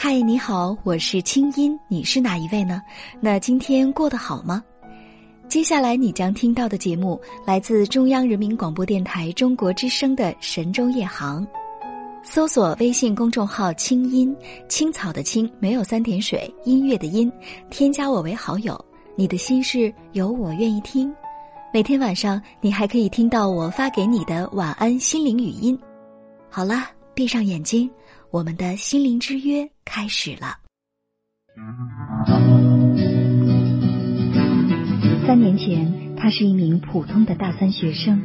嗨，你好，我是清音，你是哪一位呢？那今天过得好吗？接下来你将听到的节目来自中央人民广播电台中国之声的《神州夜航》，搜索微信公众号“清音青草”的青没有三点水，音乐的音，添加我为好友。你的心事有我愿意听。每天晚上你还可以听到我发给你的晚安心灵语音。好了，闭上眼睛，我们的心灵之约开始了。三年前，他是一名普通的大三学生，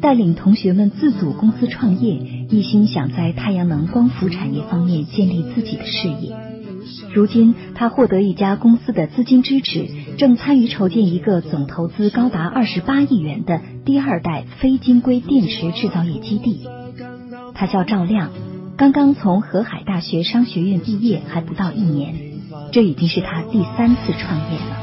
带领同学们自组公司创业，一心想在太阳能光伏产业方面建立自己的事业。如今，他获得一家公司的资金支持，正参与筹建一个总投资高达二十八亿元的第二代非晶硅电池制造业基地。他叫赵亮，刚刚从河海大学商学院毕业，还不到一年。这已经是他第三次创业了。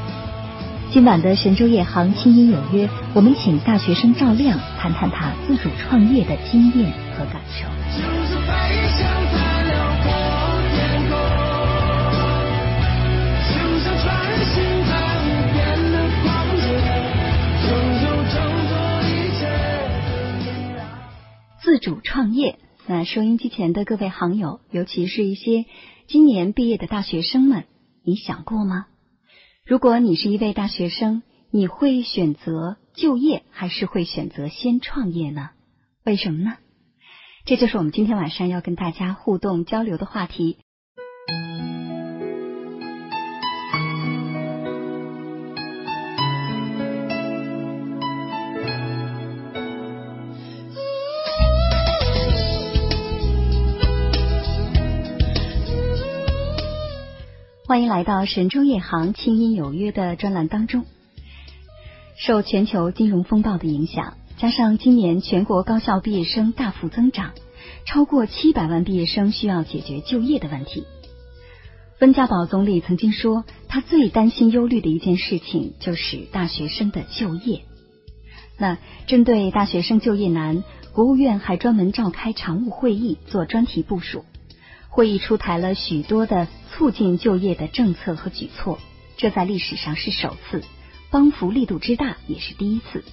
今晚的神州夜航轻音有约，我们请大学生赵亮谈谈他自主创业的经验和感受。自主创业，那收音机前的各位行友，尤其是一些今年毕业的大学生们，你想过吗？如果你是一位大学生，你会选择就业，还是会选择先创业呢？为什么呢？这就是我们今天晚上要跟大家互动交流的话题。欢迎来到神州夜航轻音有约的专栏当中。受全球金融风暴的影响，加上今年全国高校毕业生大幅增长，超过七百万毕业生需要解决就业的问题。温家宝总理曾经说，他最担心忧虑的一件事情就是大学生的就业。那针对大学生就业难，国务院还专门召开常务会议做专题部署。会议出台了许多的促进就业的政策和举措，这在历史上是首次，帮扶力度之大也是第一次。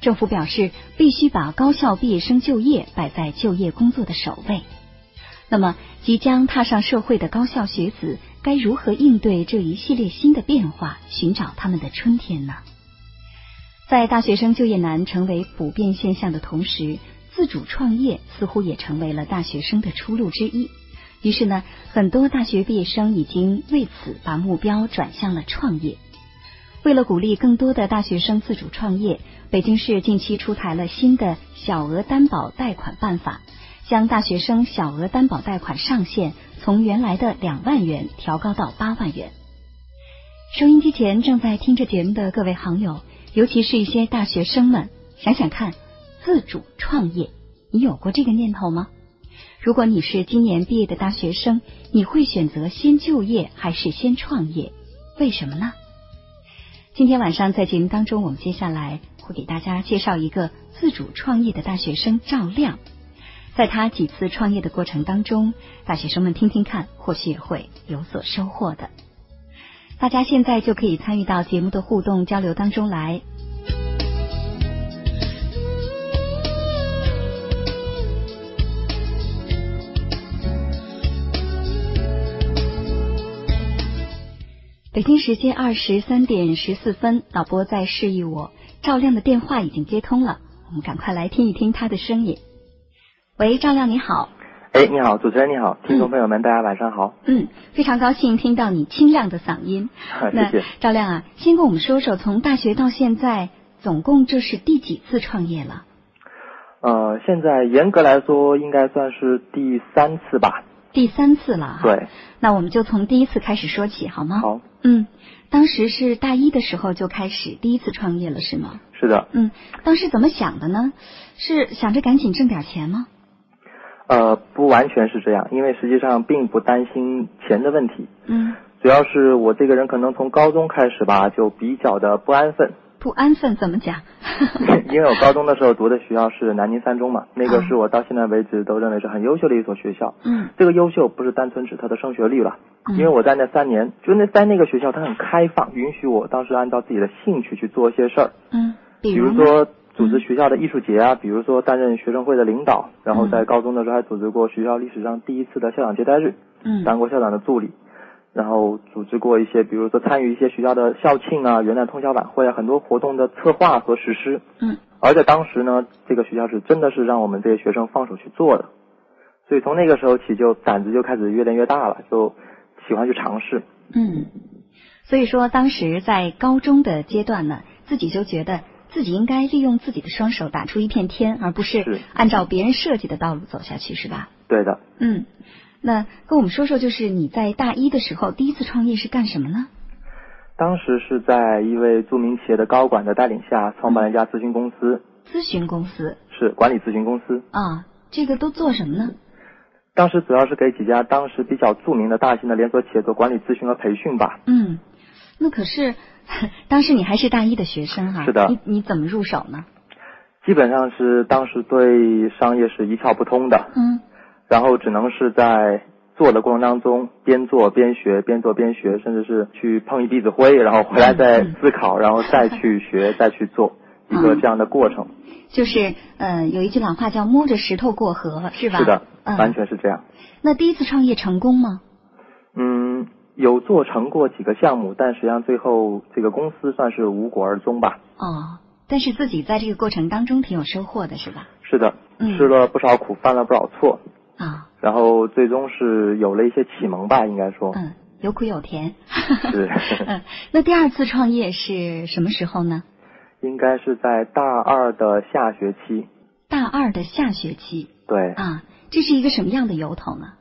政府表示，必须把高校毕业生就业摆在就业工作的首位。那么，即将踏上社会的高校学子该如何应对这一系列新的变化，寻找他们的春天呢？在大学生就业难成为普遍现象的同时，自主创业似乎也成为了大学生的出路之一。于是呢，很多大学毕业生已经为此把目标转向了创业。为了鼓励更多的大学生自主创业，北京市近期出台了新的小额担保贷款办法，将大学生小额担保贷款上限从原来的两万元调高到八万元。收音机前正在听着节目的各位行友，尤其是一些大学生们，想想看，自主创业，你有过这个念头吗？如果你是今年毕业的大学生，你会选择先就业还是先创业？为什么呢？今天晚上在节目当中，我们接下来会给大家介绍一个自主创业的大学生赵亮。在他几次创业的过程当中，大学生们听听看，或许也会有所收获的。大家现在就可以参与到节目的互动交流当中来。北京时间二十三点十四分，导播在示意我，赵亮的电话已经接通了，我们赶快来听一听他的声音。喂，赵亮你好。哎，你好，主持人你好，听众朋友们大家晚上好。嗯，非常高兴听到你清亮的嗓音。谢谢。赵亮啊，先跟我们说说，从大学到现在，总共这是第几次创业了？呃，现在严格来说，应该算是第三次吧。第三次了哈。对。那我们就从第一次开始说起，好吗？好。嗯，当时是大一的时候就开始第一次创业了，是吗？是的。嗯，当时怎么想的呢？是想着赶紧挣点钱吗？呃，不完全是这样，因为实际上并不担心钱的问题。嗯。主要是我这个人可能从高中开始吧，就比较的不安分。不安分怎么讲？因为我高中的时候读的学校是南宁三中嘛，那个啊是我到现在为止都认为是很优秀的一所学校。嗯。这个优秀不是单纯指它的升学率了，嗯。因为我在那三年，就那在那个学校，它很开放，允许我当时按照自己的兴趣去做一些事儿，嗯，比比如说组织学校的艺术节啊，比如说担任学生会的领导，然后嗯。在高中的时候还组织过学校历史上第一次的校长接待日，嗯。当过校长的助理，然后组织过一些，比如说参与一些学校的校庆啊、元旦通宵晚会啊，很多活动的策划和实施。嗯而且当时呢，这个学校是真的是让我们这些学生放手去做的，所以从那个时候起就胆子就开始越练越大了，就喜欢去尝试。嗯，所以说当时在高中的阶段呢，自己就觉得自己应该利用自己的双手打出一片天，而不是是按照别人设计的道路走下去，是吧？对的，嗯，那跟我们说说，就是你在大一的时候第一次创业是干什么呢？当时是在一位著名企业的高管的带领下，创办了一家咨询公司，咨询公司是管理咨询公司。啊，这个都做什么呢？当时主要是给几家当时比较著名的大型的连锁企业做管理咨询和培训吧。嗯，那可是 当时你还是大一的学生哈、是的你你怎么入手呢？基本上是当时对商业是一窍不通的，嗯然后只能是在做的过程当中边做边学，边做边学，甚至是去碰一鼻子灰，然后回来再嗯思考，然后再去学，再去做一个嗯这样的过程。就是呃，有一句老话叫摸着石头过河，是吧？是的，嗯，完全是这样。那第一次创业成功吗？嗯，有做成过几个项目，但实际上最后这个公司算是无果而终吧。哦，但是自己在这个过程当中挺有收获的，是吧？是的，嗯吃了不少苦，犯了不少错，啊，然后最终是有了一些启蒙吧，应该说。嗯，有苦有甜。是 嗯，那第二次创业是什么时候呢？应该是在大二的下学期。大二的下学期对，啊，这是一个什么样的由头呢？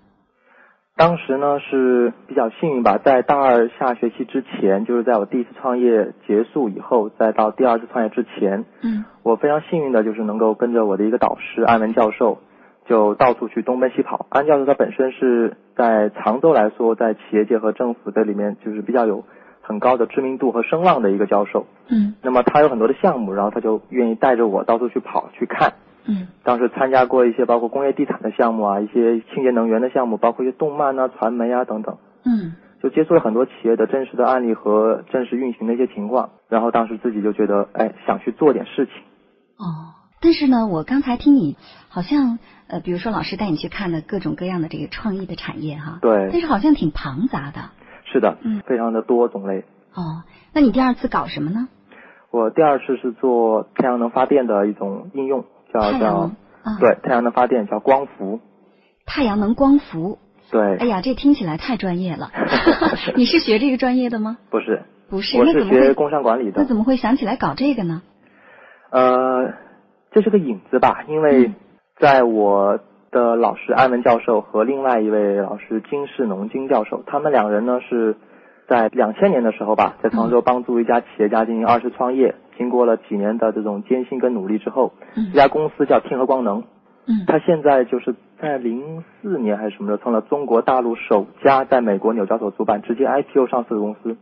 当时呢是比较幸运吧，在大二下学期之前，就是在我第一次创业结束以后，再到第二次创业之前，嗯我非常幸运的就是能够跟着我的一个导师安文教授，就到处去东奔西跑。安教授他本身是在常州来说，在企业界和政府这里面就是比较有很高的知名度和声望的一个教授。嗯那么他有很多的项目，然后他就愿意带着我到处去跑去看。嗯当时参加过一些包括工业地产的项目啊，一些清洁能源的项目，包括一些动漫啊、传媒啊等等，嗯就接触了很多企业的真实的案例和真实运行的一些情况。然后当时自己就觉得，哎，想去做点事情。哦，但是呢，我刚才听你好像呃，比如说老师带你去看的各种各样的这个创意的产业哈，对但，是好像挺庞杂的。是的，嗯非常的多种类。哦，那你第二次搞什么呢？我第二次是做太阳能发电的一种应用，叫叫啊，，对太阳能发电叫光伏。太阳能光伏。对，哎呀，这听起来太专业了。你是学这个专业的吗？不是，不是，我是那怎么会学工商管理的。那怎么会想起来搞这个呢？呃，这是个引子吧，因为嗯。在我的老师安文教授和另外一位老师金世农金教授，他们两人呢是在两千年的时候吧，在常州帮助一家企业家进行二次创业，经过了几年的这种艰辛跟努力之后，嗯。这家公司叫天合光能，嗯。他现在就是在零四年还是什么时候成了中国大陆首家在美国纽交所主板直接 IPO 上市的公司，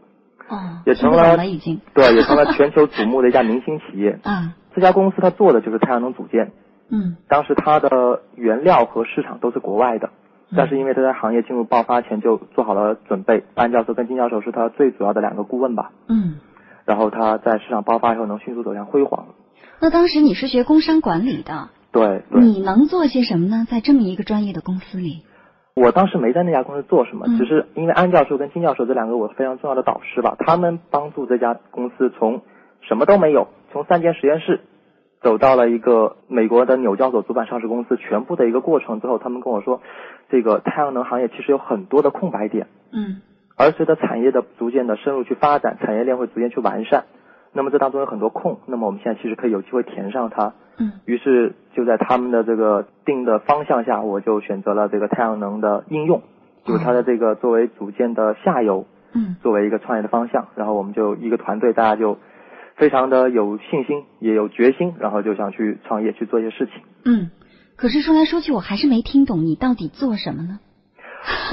哦，也成了了已经。对，也成了全球瞩目的一家明星企业。啊，这家公司它做的就是太阳能组件，嗯。当时它的原料和市场都是国外的，但是因为它在行业进入爆发前就做好了准备，安教授跟金教授是他最主要的两个顾问吧，嗯。然后他在市场爆发以后能迅速走向辉煌。那当时你是学工商管理的，对对，你能做些什么呢？在这么一个专业的公司里，我当时没在那家公司做什么，嗯。只是因为安教授跟金教授这两个我非常重要的导师吧，他们帮助这家公司从什么都没有，从三间实验室走到了一个美国的纽交所主板上市公司全部的一个过程之后，他们跟我说，这个太阳能行业其实有很多的空白点，嗯而随着产业的逐渐的深入去发展，产业链会逐渐去完善，那么这当中有很多空，那么我们现在其实可以有机会填上它。嗯于是就在他们的这个定的方向下，我就选择了这个太阳能的应用，就是它的这个作为组件的下游，嗯作为一个创业的方向。然后我们就一个团队，大家就非常的有信心，也有决心，然后就想去创业去做一些事情。嗯。可是说来说去，我还是没听懂你到底做什么呢？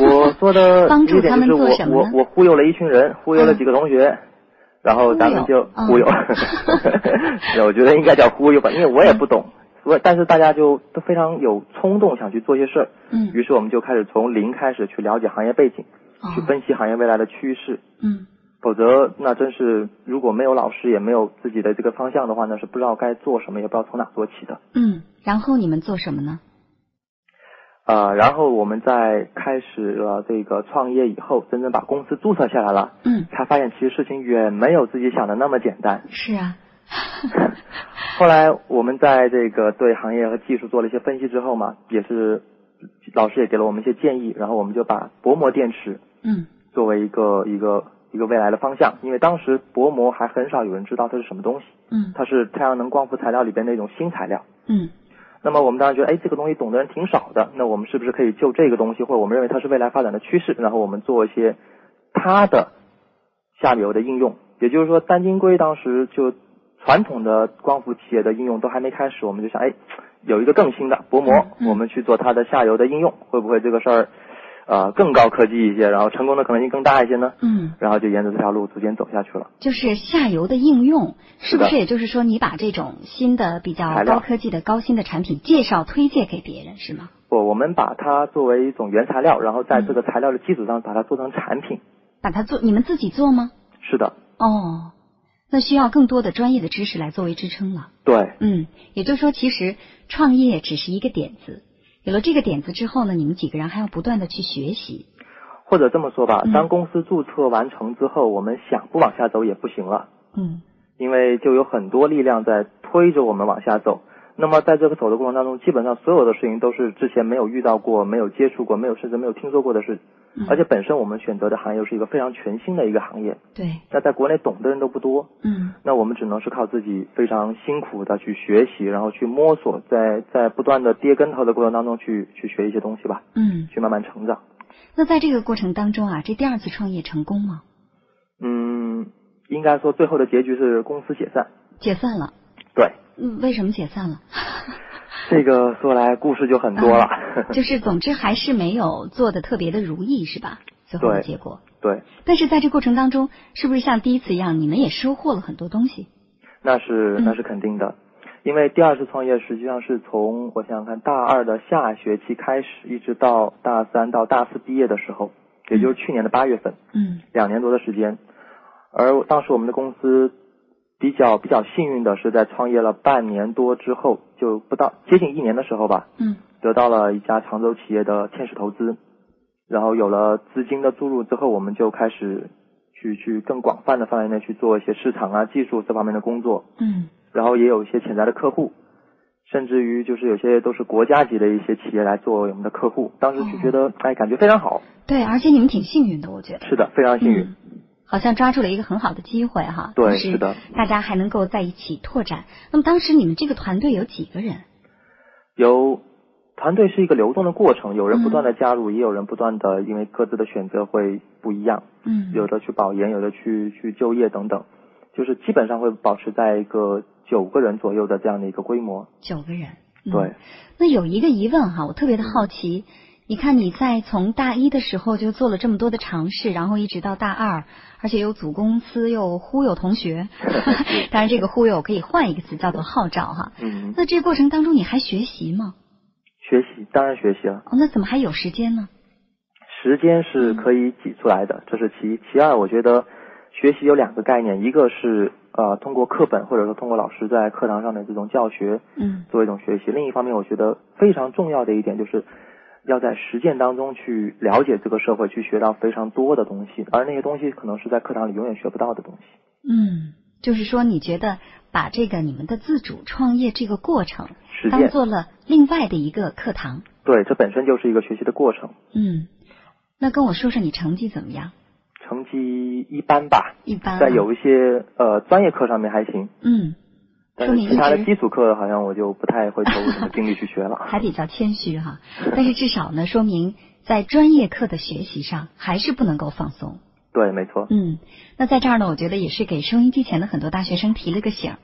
我做的 帮助他们一点就是我做什么呢？我我忽悠了一群人，忽悠了几个同学，然后咱们就忽忽悠，我觉得应该叫忽悠吧，因为我也不懂，所以但是大家就都非常有冲动想去做些事儿，嗯。于是我们就开始从零开始去了解行业背景，哦。去分析行业未来的趋势。嗯否则，那真是如果没有老师，也没有自己的这个方向的话，那是不知道该做什么，也不知道从哪做起的。嗯，然后你们做什么呢？呃，然后我们在开始了这个创业以后，真正把公司注册下来了，嗯，才发现其实事情远没有自己想的那么简单。是啊，后来我们在这个对行业和技术做了一些分析之后嘛，也是老师也给了我们一些建议，然后我们就把薄膜电池嗯作为一个一个一个未来的方向，因为当时薄膜还很少有人知道它是什么东西，嗯它是太阳能光伏材料里边的一种新材料。嗯那么我们当时觉得，哎，这个东西懂的人挺少的，那我们是不是可以就这个东西，或者我们认为它是未来发展的趋势，然后我们做一些它的下游的应用？也就是说，单晶硅当时就传统的光伏企业的应用都还没开始，我们就想，哎，有一个更新的薄膜，我们去做它的下游的应用，会不会这个事儿，呃，更高科技一些，然后成功的可能性更大一些呢？嗯，然后就沿着这条路逐渐走下去了。就是下游的应用，是不是？也就是说，你把这种新的、比较高科技的、高新的产品介绍、推荐给别人，是吗？不，我们把它作为一种原材料，然后在这个材料的基础上把它做成产品。把它做，你们自己做吗？是的，哦，那需要更多的专业的知识来作为支撑了。对。嗯，也就是说，其实创业只是一个点子，有了这个点子之后呢，你们几个人还要不断的去学习。或者这么说吧嗯，当公司注册完成之后，我们想不往下走也不行了，嗯因为就有很多力量在推着我们往下走。那么在这个走的过程当中，基本上所有的事情都是之前没有遇到过、没有接触过、没有甚至没有听说过的事，嗯，而且本身我们选择的行业又是一个非常全新的一个行业，对，那在国内懂的人都不多，嗯那我们只能是靠自己非常辛苦的去学习，然后去摸索，在在不断的跌跟头的过程当中去去学一些东西吧，嗯。去慢慢成长。那在这个过程当中啊，这第二次创业成功吗？嗯，应该说最后的结局是公司解散。解散了。对，嗯，为什么解散了？这个说来故事就很多了。就是总之还是没有做的特别的如意，是吧？最后的结果。对，但是在这过程当中，是不是像第一次一样，你们也收获了很多东西？那是嗯那是肯定的，因为第二次创业实际上是从我想想看，大二的下学期开始，一直到大三到大四毕业的时候，也就是去年的八月份，嗯两年多的时间。而当时我们的公司比较比较幸运的是，在创业了半年多之后，就不到接近一年的时候吧，嗯。得到了一家常州企业的天使投资，然后有了资金的注入之后，我们就开始去去更广泛的范围内去做一些市场啊、技术这方面的工作，嗯。然后也有一些潜在的客户，甚至于就是有些都是国家级的一些企业来做我们的客户，当时就觉得、哎感觉非常好，对，而且你们挺幸运的，我觉得。是的，非常幸运。嗯好像抓住了一个很好的机会哈，对是的大家还能够在一起拓展。那么当时你们这个团队有几个人？有团队是一个流动的过程，有人不断的嗯加入，也有人不断的因为各自的选择会不一样，嗯，有的去保研，有的去去就业等等，就是基本上会保持在一个九个人左右的这样的一个规模。九个人。嗯对，那有一个疑问哈，我特别的好奇。你看你在从大一的时候就做了这么多的尝试，然后一直到大二，而且又组公司又忽悠同学，当然这个忽悠可以换一个词叫做号召哈。嗯，那这过程当中你还学习吗？学习当然学习了，哦，那怎么还有时间呢？时间是可以挤出来的，这是其一。其二，我觉得学习有两个概念，一个是呃通过课本或者说通过老师在课堂上的这种教学嗯作为一种学习，另一方面，我觉得非常重要的一点就是。要在实践当中去了解这个社会，去学到非常多的东西，而那些东西可能是在课堂里永远学不到的东西。嗯，就是说你觉得把这个你们的自主创业这个过程当做了另外的一个课堂。对，这本身就是一个学习的过程。嗯，那跟我说说你成绩怎么样？成绩一般吧，一般、啊。在有一些呃专业课上面还行，嗯，但说明一是其他的基础课好像我就不太会投入什么精力去学了。还比较谦虚哈，但是至少呢，说明在专业课的学习上还是不能够放松。对，没错。嗯，那在这儿呢，我觉得也是给收音机前的很多大学生提了个醒。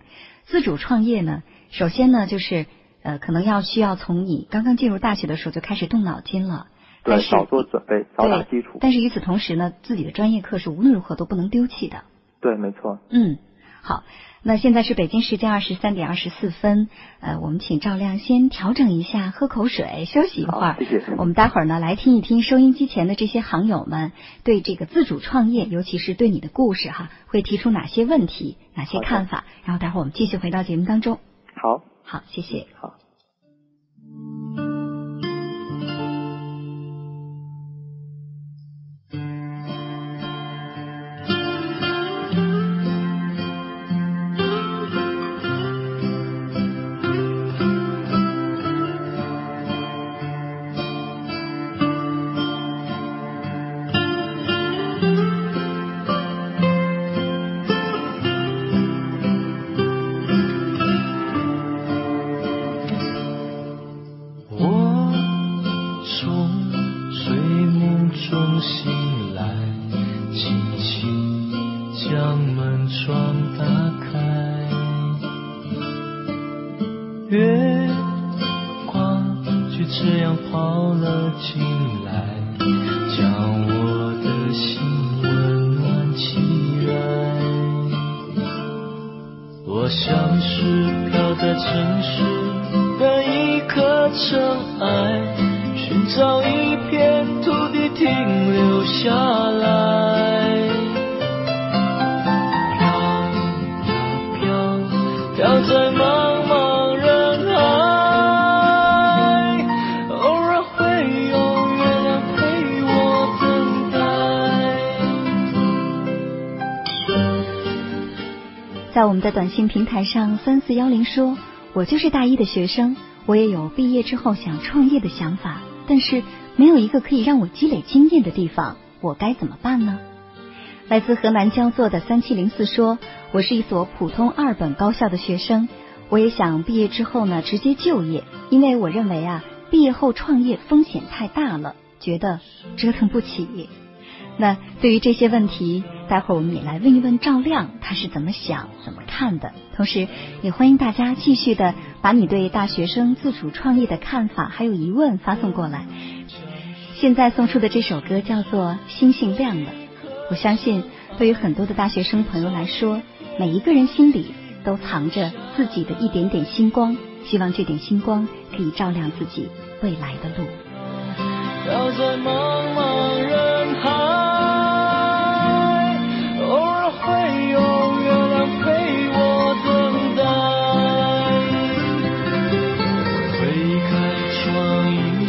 自主创业呢，首先呢就是呃，可能要需要从你刚刚进入大学的时候就开始动脑筋了。对但，是早做准备，早打基础。但是与此同时呢，自己的专业课是无论如何都不能丢弃的。对，没错。嗯，好。那现在是北京时间二十三点二十四分，呃，我们请赵亮先调整一下，喝口水，休息一会儿。谢谢。我们待会儿呢，来听一听收音机前的这些行友们对这个自主创业，尤其是对你的故事哈，会提出哪些问题、哪些看法？然后待会儿我们继续回到节目当中。好，好，谢谢。好。就这样跑了进来将我的心温暖起来我像是飘在城市的一颗尘埃寻找一片土地停留下来在我们的短信平台上，三四幺零说：“我就是大一的学生，我也有毕业之后想创业的想法，但是没有一个可以让我积累经验的地方，我该怎么办呢？”来自河南焦作的三七零四说：“我是一所普通二本高校的学生，我也想毕业之后呢直接就业，因为我认为啊，毕业后创业风险太大了，觉得折腾不起。”那对于这些问题，待会儿我们也来问一问赵亮，他是怎么想、怎么看的。同时，也欢迎大家继续的把你对大学生自主创业的看法还有疑问发送过来。现在送出的这首歌叫做《星星亮了》。我相信，对于很多的大学生朋友来说，每一个人心里都藏着自己的一点点星光，希望这点星光可以照亮自己未来的路。在茫茫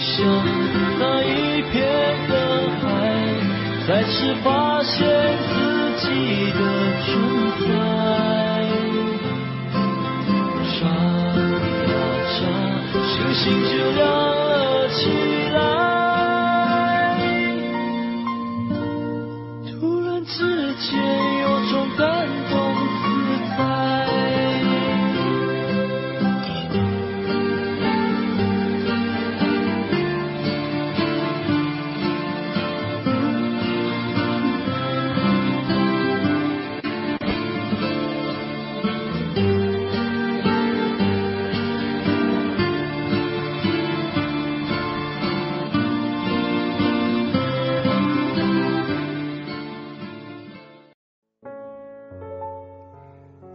像那一片灯海，再次发现自己的主宰。眨呀眨，星星就亮了起来。